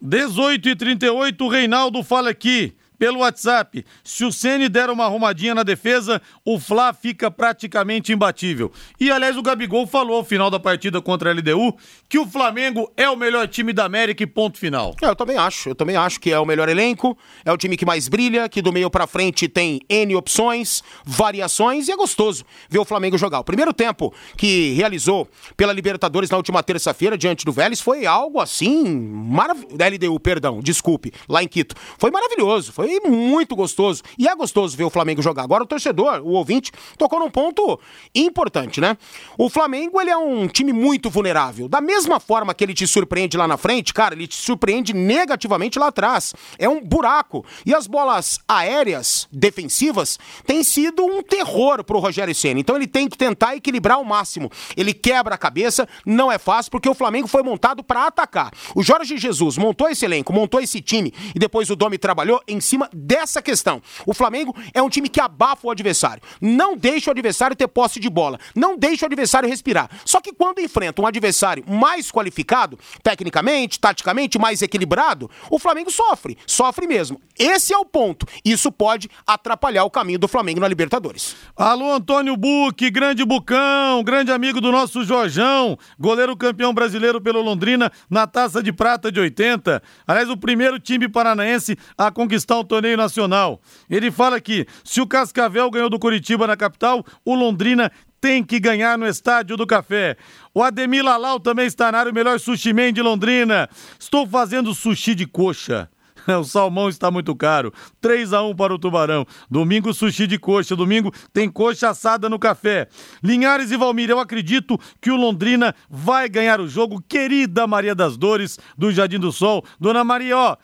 18 e 38, o Reinaldo fala aqui pelo WhatsApp. Se o Ceni der uma arrumadinha na defesa, o Fla fica praticamente imbatível. E aliás, o Gabigol falou ao final da partida contra a LDU que o Flamengo é o melhor time da América e ponto final. É, eu também acho. Eu também acho que é o melhor elenco, é o time que mais brilha, que do meio para frente tem N opções, variações e é gostoso ver o Flamengo jogar. O primeiro tempo que realizou pela Libertadores na última terça-feira diante do Vélez foi algo assim maravilhoso. LDU, perdão, desculpe, lá em Quito. Foi maravilhoso, foi foi muito gostoso. E é gostoso ver o Flamengo jogar. Agora o torcedor, o ouvinte, tocou num ponto importante, né? O Flamengo, ele é um time muito vulnerável. Da mesma forma que ele te surpreende lá na frente, cara, ele te surpreende negativamente lá atrás. É um buraco. E as bolas aéreas defensivas têm sido um terror pro Rogério Ceni. Então ele tem que tentar equilibrar ao máximo. Ele quebra a cabeça, não é fácil porque o Flamengo foi montado para atacar. O Jorge Jesus montou esse elenco, montou esse time e depois o Domi trabalhou em cima cima dessa questão. O Flamengo é um time que abafa o adversário. Não deixa o adversário ter posse de bola. Não deixa o adversário respirar. Só que quando enfrenta um adversário mais qualificado, tecnicamente, taticamente, mais equilibrado, o Flamengo sofre. Sofre mesmo. Esse é o ponto. Isso pode atrapalhar o caminho do Flamengo na Libertadores. Alô, Antônio Buque, grande Bucão, grande amigo do nosso Jorjão, goleiro campeão brasileiro pelo Londrina na taça de prata de 80. Aliás, o primeiro time paranaense a conquistar o torneio nacional. Ele fala que se o Cascavel ganhou do Curitiba na capital, o Londrina tem que ganhar no Estádio do Café. O Ademir Lalau também está na área, o melhor sushi man de Londrina. Estou fazendo sushi de coxa. (laughs) O salmão está muito caro. 3 a 1 para o Tubarão. Domingo, sushi de coxa. Domingo tem coxa assada no café. Linhares e Valmir, eu acredito que o Londrina vai ganhar o jogo. Querida Maria das Dores, do Jardim do Sol. Dona Maria, ó.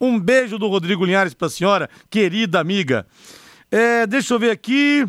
Um beijo do Rodrigo Linhares para a senhora, querida amiga. É, deixa eu ver aqui.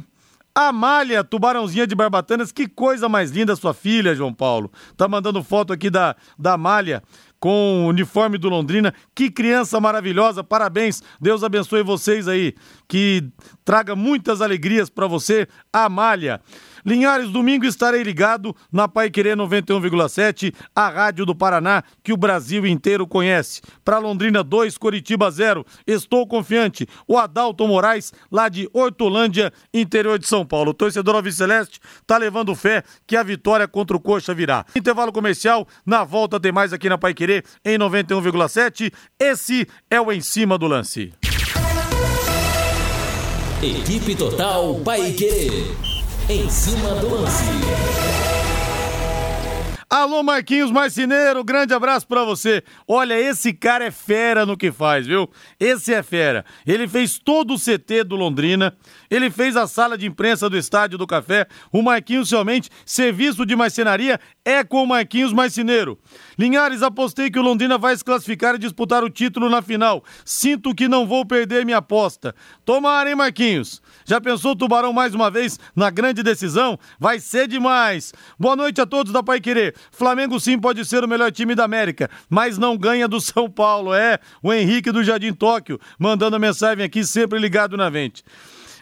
Amália, tubarãozinha de Barbatanas, que coisa mais linda sua filha, João Paulo. Tá mandando foto aqui da, da Amália com o uniforme do Londrina. Que criança maravilhosa, parabéns. Deus abençoe vocês aí. Que traga muitas alegrias para você, Amália. Linhares, domingo estarei ligado na Pai Querer 91,7, a rádio do Paraná que o Brasil inteiro conhece. Para Londrina 2, Coritiba 0. Estou confiante. O Adalto Moraes, lá de Hortolândia, interior de São Paulo. O torcedor Alviceleste tá levando fé que a vitória contra o Coxa virá. Intervalo comercial, na volta tem mais aqui na Pai Querer em 91,7. Esse é o Em Cima do Lance. Equipe Total Paique. Em cima do lance. Alô, Marquinhos Marceneiro, grande abraço para você. Olha, esse cara é fera no que faz, viu? Esse é fera. Ele fez todo o CT do Londrina, ele fez a sala de imprensa do Estádio do Café. O Marquinhos, realmente, serviço de marcenaria é com o Marquinhos Marceneiro. Linhares, apostei que o Londrina vai se classificar e disputar o título na final. Sinto que não vou perder minha aposta. Tomara, hein, Marquinhos? Já pensou o Tubarão mais uma vez na grande decisão? Vai ser demais. Boa noite a todos da Pai Querer. Flamengo sim pode ser o melhor time da América, mas não ganha do (laughs) São Paulo. É, o Henrique do Jardim Tóquio, mandando mensagem aqui, sempre ligado na vente.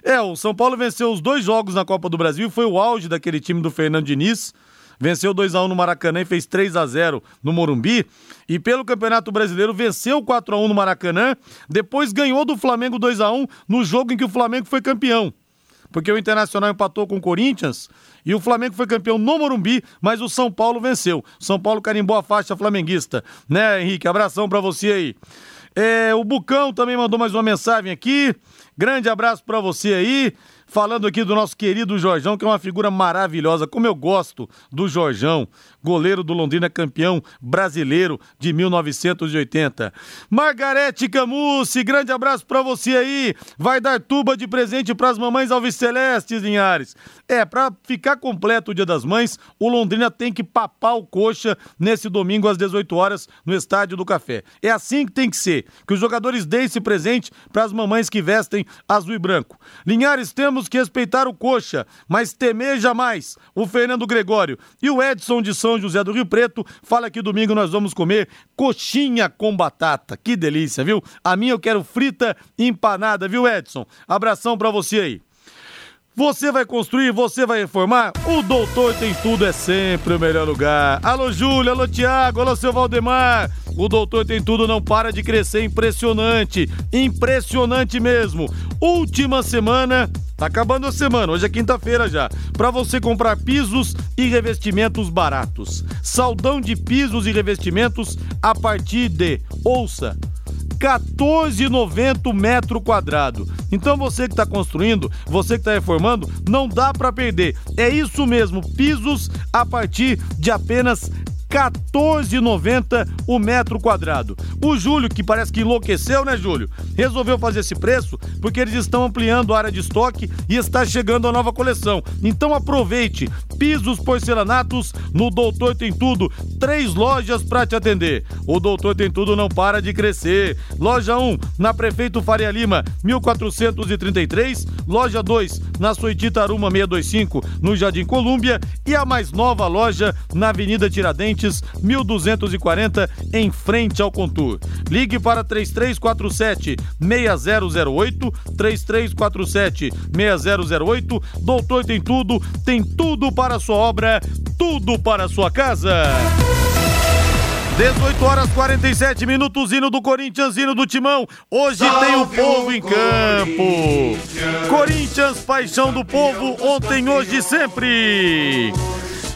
É, o São Paulo venceu os dois jogos na Copa do Brasil foi o auge daquele time do Fernando Diniz venceu 2 a 1 no Maracanã e fez 3 a 0 no Morumbi. E pelo Campeonato Brasileiro venceu 4 a 1 no Maracanã, depois ganhou do Flamengo 2 a 1 no jogo em que o Flamengo foi campeão. Porque o Internacional empatou com o Corinthians e o Flamengo foi campeão no Morumbi, mas o São Paulo venceu. São Paulo carimbou a faixa flamenguista. Né, Henrique? Abração para você aí. É, o Bucão também mandou mais uma mensagem aqui. Grande abraço para você aí falando aqui do nosso querido Jorjão, que é uma figura maravilhosa. Como eu gosto do Jorjão, goleiro do Londrina, campeão brasileiro de 1980. Margarete Camucci, grande abraço para você aí. Vai dar tuba de presente para as mamães Alves Celestes, Linhares. É, para ficar completo o Dia das Mães, o Londrina tem que papar o coxa nesse domingo às 18 horas no Estádio do Café. É assim que tem que ser, que os jogadores deem esse presente para as mamães que vestem azul e branco. Linhares, temos temos que respeitar o Coxa, mas temer jamais. O Fernando Gregório e o Edson de São José do Rio Preto fala que domingo nós vamos comer coxinha com batata. Que delícia, viu? A minha eu quero frita empanada, viu, Edson? Abração para você aí. Você vai construir, você vai reformar? O Doutor Tem Tudo é sempre o melhor lugar. Alô, Júlio, alô, Tiago, alô, seu Valdemar. O Doutor Tem Tudo não para de crescer, impressionante. Impressionante mesmo. Última semana, tá acabando a semana, hoje é quinta-feira já, para você comprar pisos e revestimentos baratos. Saldão de pisos e revestimentos a partir de, ouça, 14,90 metro quadrado. Então você que está construindo, você que está reformando, não dá para perder. É isso mesmo, pisos a partir de apenas 14,90 o metro quadrado. O Júlio, que parece que enlouqueceu, né, Júlio? Resolveu fazer esse preço porque eles estão ampliando a área de estoque e está chegando a nova coleção. Então aproveite. Pisos porcelanatos no Doutor Tem Tudo. Três lojas para te atender. O Doutor Tem Tudo não para de crescer. Loja 1, na Prefeito Faria Lima, 1433. Loja 2, na Soitita Aruma 625, no Jardim Colúmbia. E a mais nova loja na Avenida Tiradentes 1240, em frente ao Contur. Ligue para 3347 6008, 3347 6008. Doutor tem tudo, tem tudo para a sua obra, tudo para a sua casa. 18 horas 47 minutos, hino do Corinthians, hino do Timão. Hoje Salve tem o povo em campo. Corinthians, paixão do povo, ontem, hoje, sempre.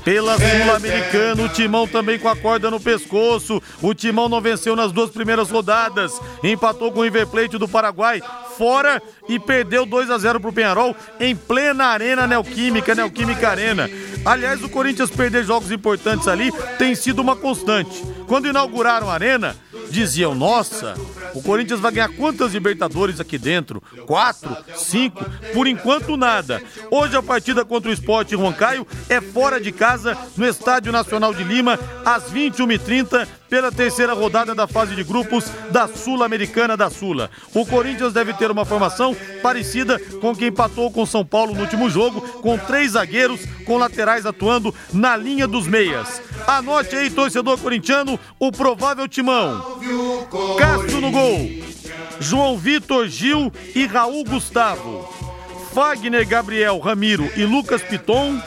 Pela Sul-Americana, o Timão também com a corda no pescoço. O Timão não venceu nas duas primeiras rodadas. Empatou com o River Plate do Paraguai fora e perdeu 2 a 0 pro Penharol em plena Arena Neoquímica, Neoquímica Arena. Aliás, o Corinthians perder jogos importantes ali tem sido uma constante. Quando inauguraram a Arena, diziam: nossa, o Corinthians vai ganhar quantas Libertadores aqui dentro? Quatro? Cinco? Por enquanto, nada. Hoje a partida contra o Sport Roncaio é fora de casa, no Estádio Nacional de Lima, às 21h30 pela terceira rodada da fase de grupos da Sul-Americana da Sula. O Corinthians deve ter uma formação parecida com quem empatou com São Paulo no último jogo, com três zagueiros, com laterais atuando na linha dos meias. Anote aí, torcedor corintiano, o provável timão. Castro no gol. João Vitor Gil e Raul Gustavo. Fagner Gabriel Ramiro e Lucas Piton.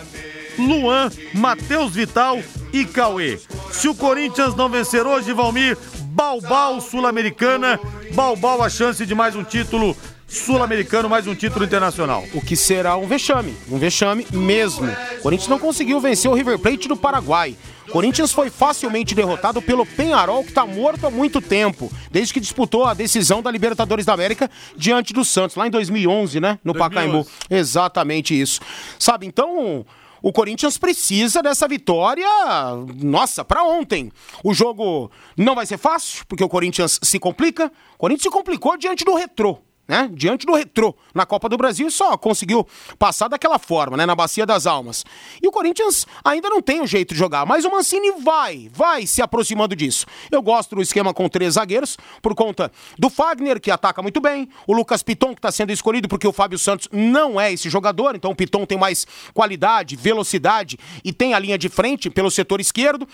Luan, Matheus Vital e Cauê. Se o Corinthians não vencer hoje, Valmir, Balbal Sul-Americana, Balbal a chance de mais um título sul-americano, mais um título internacional. O que será um vexame, um vexame mesmo. O Corinthians não conseguiu vencer o River Plate do Paraguai. Corinthians foi facilmente derrotado pelo Penharol, que está morto há muito tempo, desde que disputou a decisão da Libertadores da América diante do Santos, lá em 2011, né? No 2011. Pacaembu. Exatamente isso. Sabe, então o Corinthians precisa dessa vitória, nossa, para ontem. O jogo não vai ser fácil, porque o Corinthians se complica. O Corinthians se complicou diante do retrô né? Diante do retrô na Copa do Brasil, só conseguiu passar daquela forma, né? Na Bacia das Almas. E o Corinthians ainda não tem o jeito de jogar, mas o Mancini vai, vai se aproximando disso. Eu gosto do esquema com três zagueiros, por conta do Fagner, que ataca muito bem, o Lucas Piton, que está sendo escolhido porque o Fábio Santos não é esse jogador, então o Piton tem mais qualidade, velocidade e tem a linha de frente pelo setor esquerdo.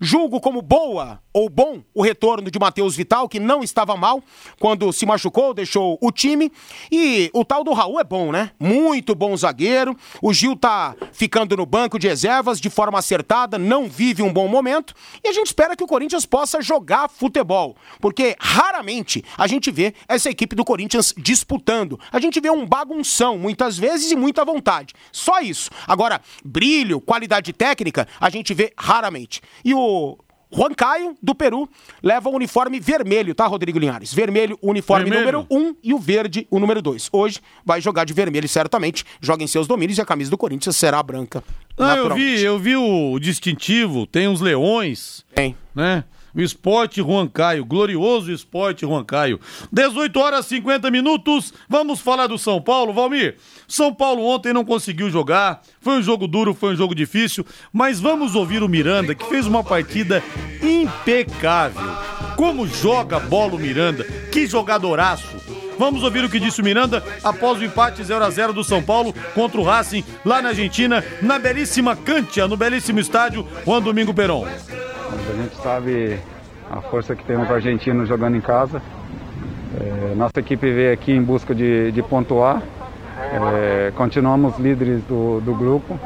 Julgo como boa ou bom o retorno de Matheus Vital, que não estava mal quando se machucou, deixou o time. E o tal do Raul é bom, né? Muito bom zagueiro. O Gil tá ficando no banco de reservas de forma acertada, não vive um bom momento. E a gente espera que o Corinthians possa jogar futebol, porque raramente a gente vê essa equipe do Corinthians disputando. A gente vê um bagunção muitas vezes e muita vontade. Só isso. Agora, brilho, qualidade técnica, a gente vê raramente. E o Juan Caio, do Peru, leva o uniforme vermelho, tá, Rodrigo Linhares? Vermelho, o uniforme Vermelho. número 1 um, e o verde, o número 2. Hoje vai jogar de vermelho, certamente. Joga em seus domínios e a camisa do Corinthians será branca. Ah, eu vi, eu vi o distintivo, tem uns leões, Tem. né? O esporte Juan Caio, glorioso esporte Juan Caio. 18 horas e 50 minutos, vamos falar do São Paulo, Valmir. São Paulo ontem não conseguiu jogar, foi um jogo duro, foi um jogo difícil, mas vamos ouvir o Miranda, que fez uma partida impecável. Como joga bola o Miranda, que jogadoraço. Vamos ouvir o que disse o Miranda após o empate 0 a 0 do São Paulo contra o Racing lá na Argentina, na belíssima Cantia, no belíssimo estádio Juan Domingo Perón. A gente sabe a força que temos argentinos jogando em casa. É, nossa equipe veio aqui em busca de, de pontuar. É, continuamos líderes do, do grupo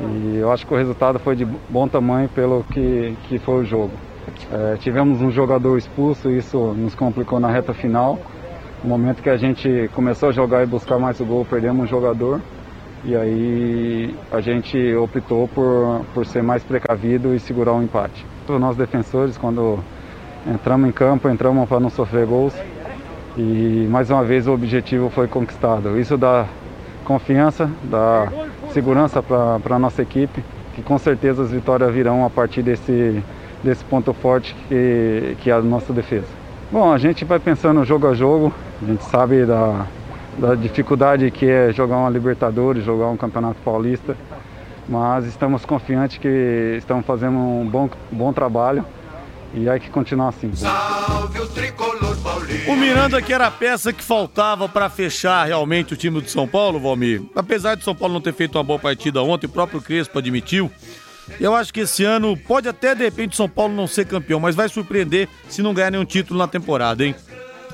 e eu acho que o resultado foi de bom tamanho pelo que, que foi o jogo. É, tivemos um jogador expulso, isso nos complicou na reta final. No momento que a gente começou a jogar e buscar mais o gol, perdemos um jogador. E aí a gente optou por, por ser mais precavido e segurar o empate. Os nossos defensores, quando entramos em campo, entramos para não sofrer gols. E mais uma vez o objetivo foi conquistado. Isso dá confiança, dá segurança para a nossa equipe, que com certeza as vitórias virão a partir desse, desse ponto forte que, que é a nossa defesa. Bom, a gente vai pensando jogo a jogo, a gente sabe da, da dificuldade que é jogar uma Libertadores, jogar um Campeonato Paulista, mas estamos confiantes que estamos fazendo um bom, bom trabalho e hay que continuar assim. O Miranda que era a peça que faltava para fechar realmente o time do São Paulo, Valmir. Apesar de São Paulo não ter feito uma boa partida ontem, o próprio Crespo admitiu. Eu acho que esse ano pode até de repente São Paulo não ser campeão, mas vai surpreender se não ganhar nenhum título na temporada, hein?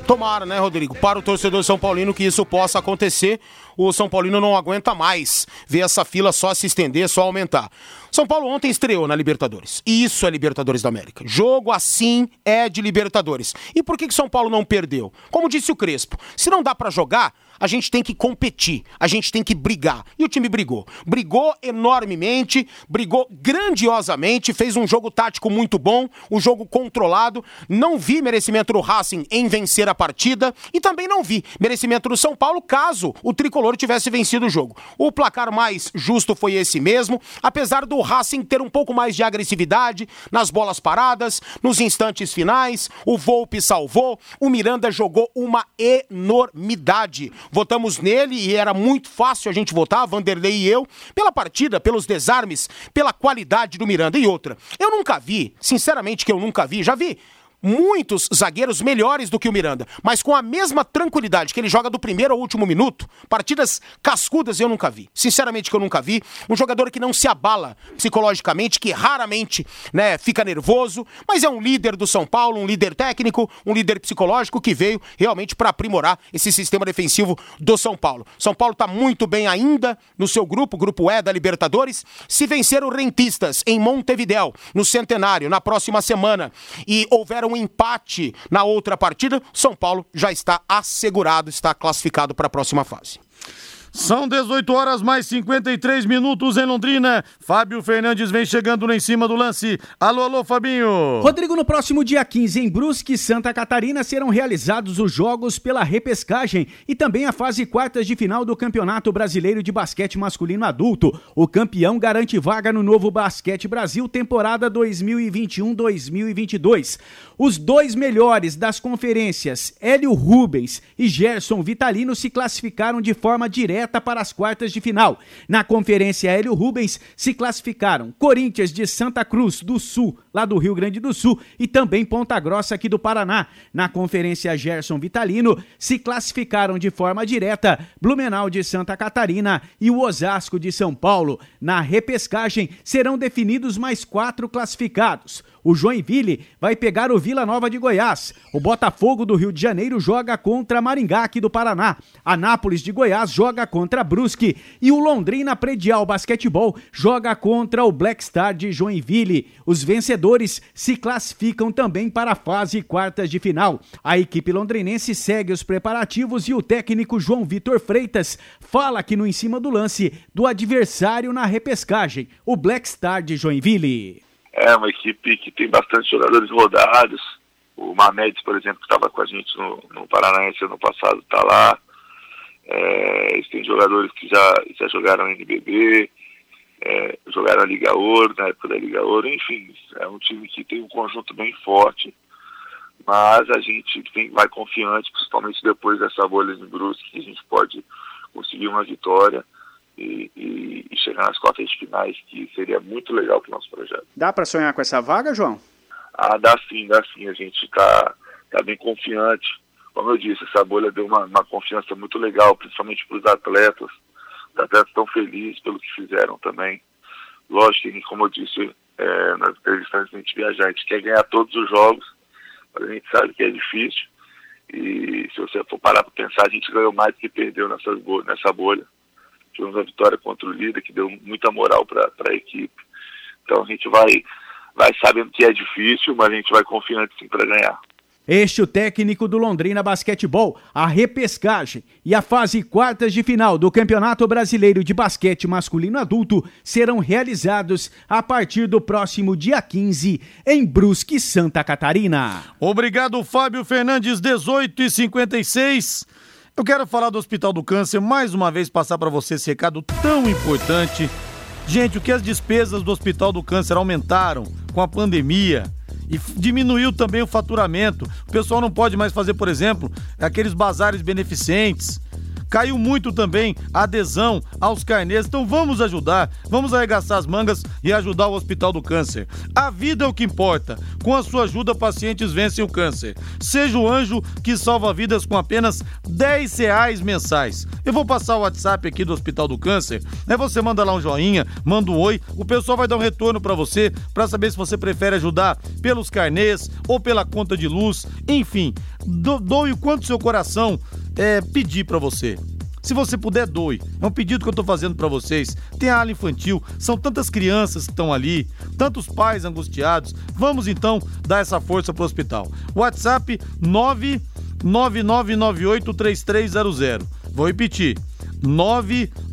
Tomara, né, Rodrigo? Para o torcedor São Paulino que isso possa acontecer, o São Paulino não aguenta mais ver essa fila só se estender, só aumentar. São Paulo ontem estreou na Libertadores. E isso é Libertadores da América. Jogo assim é de Libertadores. E por que que São Paulo não perdeu? Como disse o Crespo, se não dá pra jogar, a gente tem que competir, a gente tem que brigar. E o time brigou. Brigou enormemente, brigou grandiosamente, fez um jogo tático muito bom, um jogo controlado. Não vi merecimento do Racing em vencer a partida e também não vi merecimento do São Paulo caso o tricolor tivesse vencido o jogo. O placar mais justo foi esse mesmo, apesar do Racing ter um pouco mais de agressividade nas bolas paradas, nos instantes finais. O Volpe salvou, o Miranda jogou uma enormidade. Votamos nele e era muito fácil a gente votar, Vanderlei e eu, pela partida, pelos desarmes, pela qualidade do Miranda. E outra, eu nunca vi, sinceramente que eu nunca vi, já vi muitos zagueiros melhores do que o Miranda, mas com a mesma tranquilidade que ele joga do primeiro ao último minuto, partidas cascudas eu nunca vi. Sinceramente que eu nunca vi. Um jogador que não se abala psicologicamente, que raramente, né, fica nervoso, mas é um líder do São Paulo, um líder técnico, um líder psicológico que veio realmente para aprimorar esse sistema defensivo do São Paulo. São Paulo está muito bem ainda no seu grupo, grupo E da Libertadores. Se vencer o Rentistas em Montevidéu, no Centenário, na próxima semana, e houver um empate na outra partida, São Paulo já está assegurado, está classificado para a próxima fase. São 18 horas mais 53 minutos em Londrina. Fábio Fernandes vem chegando lá em cima do lance. Alô, alô, Fabinho. Rodrigo, no próximo dia 15 em Brusque, Santa Catarina, serão realizados os jogos pela repescagem e também a fase quartas de final do Campeonato Brasileiro de Basquete Masculino Adulto. O campeão garante vaga no novo Basquete Brasil temporada 2021-2022. Os dois melhores das conferências, Hélio Rubens e Gerson Vitalino, se classificaram de forma direta para as quartas de final. Na conferência Hélio Rubens se classificaram Corinthians de Santa Cruz do Sul, lá do Rio Grande do Sul, e também Ponta Grossa aqui do Paraná. Na conferência Gerson Vitalino se classificaram de forma direta Blumenau de Santa Catarina e o Osasco de São Paulo. Na repescagem serão definidos mais quatro classificados. O Joinville vai pegar o Vila Nova de Goiás. O Botafogo do Rio de Janeiro joga contra Maringá aqui do Paraná. Anápolis de Goiás joga contra Brusque. E o Londrina Predial Basquetebol joga contra o Black Star de Joinville. Os vencedores se classificam também para a fase quartas de final. A equipe londrinense segue os preparativos e o técnico João Vitor Freitas fala aqui no em cima do lance do adversário na repescagem, o Black Star de Joinville. É uma equipe que tem bastante jogadores rodados. O Mamedes, por exemplo, que estava com a gente no, no Paranaense ano passado, está lá. É, eles têm jogadores que já, já jogaram NBB, é, jogaram a Liga Ouro, na época da Liga Ouro, enfim, é um time que tem um conjunto bem forte, mas a gente tem, vai confiante, principalmente depois dessa bolha de Brusque, que a gente pode conseguir uma vitória e, e, e chegar nas quartas finais, que seria muito legal para o nosso projeto. Dá para sonhar com essa vaga, João? Ah, dá sim, dá sim. A gente está tá bem confiante. Como eu disse, essa bolha deu uma, uma confiança muito legal, principalmente para os atletas. Os atletas estão felizes pelo que fizeram também. Lógico que, como eu disse é, nas entrevistas antes a gente viajar, a gente quer ganhar todos os jogos, mas a gente sabe que é difícil. E se você for parar para pensar, a gente ganhou mais do que perdeu nessa bolha. Tivemos uma vitória contra o líder que deu muita moral para a equipe. Então a gente vai, vai sabendo que é difícil, mas a gente vai confiante sim para ganhar. Este o técnico do Londrina Basquetebol, a repescagem e a fase quartas de final do Campeonato Brasileiro de Basquete Masculino Adulto serão realizados a partir do próximo dia 15 em Brusque, Santa Catarina. Obrigado, Fábio Fernandes, 18 e 56. Eu quero falar do Hospital do Câncer, mais uma vez passar para você esse recado tão importante. Gente, o que as despesas do Hospital do Câncer aumentaram com a pandemia e diminuiu também o faturamento. O pessoal não pode mais fazer, por exemplo, aqueles bazares beneficentes. Caiu muito também a adesão aos carnês. Então vamos ajudar, vamos arregaçar as mangas e ajudar o Hospital do Câncer. A vida é o que importa. Com a sua ajuda, pacientes vencem o câncer. Seja o anjo que salva vidas com apenas 10 reais mensais. Eu vou passar o WhatsApp aqui do Hospital do Câncer. Né? Você manda lá um joinha, manda um oi. O pessoal vai dar um retorno para você para saber se você prefere ajudar pelos carnês ou pela conta de luz. Enfim, do, doe o quanto seu coração é, pedir para você. Se você puder, doe. É um pedido que eu estou fazendo para vocês. Tem a ala infantil, são tantas crianças que estão ali, tantos pais angustiados. Vamos então dar essa força para o hospital. WhatsApp 999983300. Vou repetir.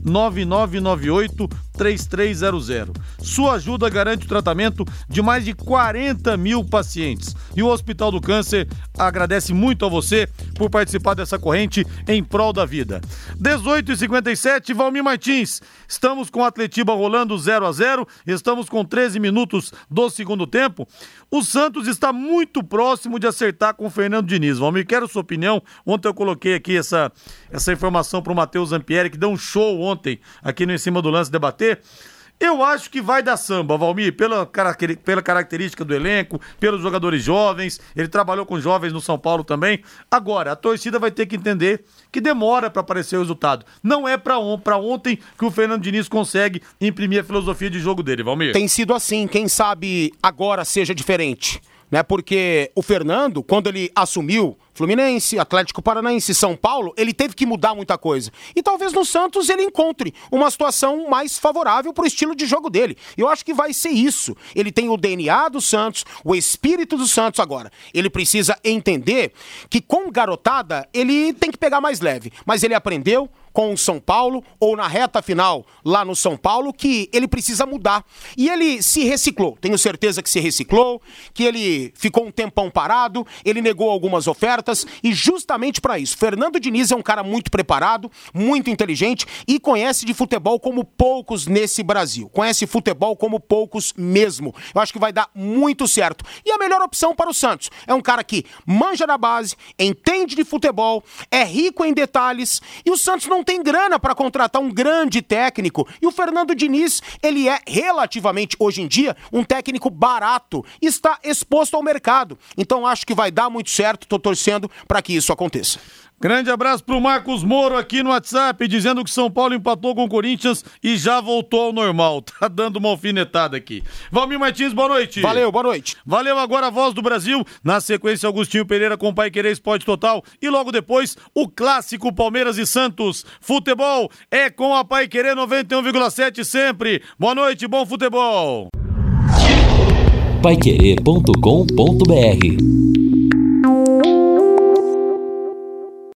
99998 3300. Sua ajuda garante o tratamento de mais de 40 mil pacientes. E o Hospital do Câncer agradece muito a você por participar dessa corrente em prol da vida. 18 e 57 Valmir Martins. Estamos com o Atletiba rolando 0 a 0 estamos com 13 minutos do segundo tempo. O Santos está muito próximo de acertar com o Fernando Diniz. Valmir, quero sua opinião. Ontem eu coloquei aqui essa, essa informação para o Matheus Zampieri, que deu um show ontem aqui no Em Cima do Lance Debater. Eu acho que vai dar samba, Valmir, pela, pela característica do elenco, pelos jogadores jovens. Ele trabalhou com jovens no São Paulo também. Agora, a torcida vai ter que entender que demora para aparecer o resultado. Não é para on, ontem que o Fernando Diniz consegue imprimir a filosofia de jogo dele, Valmir. Tem sido assim, quem sabe agora seja diferente né? Porque o Fernando, quando ele assumiu Fluminense, Atlético Paranaense, São Paulo, ele teve que mudar muita coisa. E talvez no Santos ele encontre uma situação mais favorável para o estilo de jogo dele. Eu acho que vai ser isso. Ele tem o DNA do Santos, o espírito do Santos agora. Ele precisa entender que com garotada ele tem que pegar mais leve. Mas ele aprendeu, com o São Paulo ou na reta final lá no São Paulo que ele precisa mudar. E ele se reciclou. Tenho certeza que se reciclou, que ele ficou um tempão parado, ele negou algumas ofertas e justamente para isso. Fernando Diniz é um cara muito preparado, muito inteligente e conhece de futebol como poucos nesse Brasil. Conhece futebol como poucos mesmo. Eu acho que vai dar muito certo. E a melhor opção para o Santos é um cara que manja da base, entende de futebol, é rico em detalhes e o Santos não tem grana para contratar um grande técnico. E o Fernando Diniz, ele é relativamente hoje em dia um técnico barato, está exposto ao mercado. Então acho que vai dar muito certo, tô torcendo para que isso aconteça. Grande abraço pro Marcos Moro aqui no WhatsApp, dizendo que São Paulo empatou com o Corinthians e já voltou ao normal. (laughs) Tá dando uma alfinetada aqui. Valmir Martins, boa noite. Valeu, boa noite. Valeu agora a voz do Brasil. Na sequência, Augustinho Pereira com Pai Querer Esporte Total. E logo depois, o clássico Palmeiras e Santos. Futebol é com a Pai Querer 91,7 sempre. Boa noite, bom futebol. Paiquerê.com.br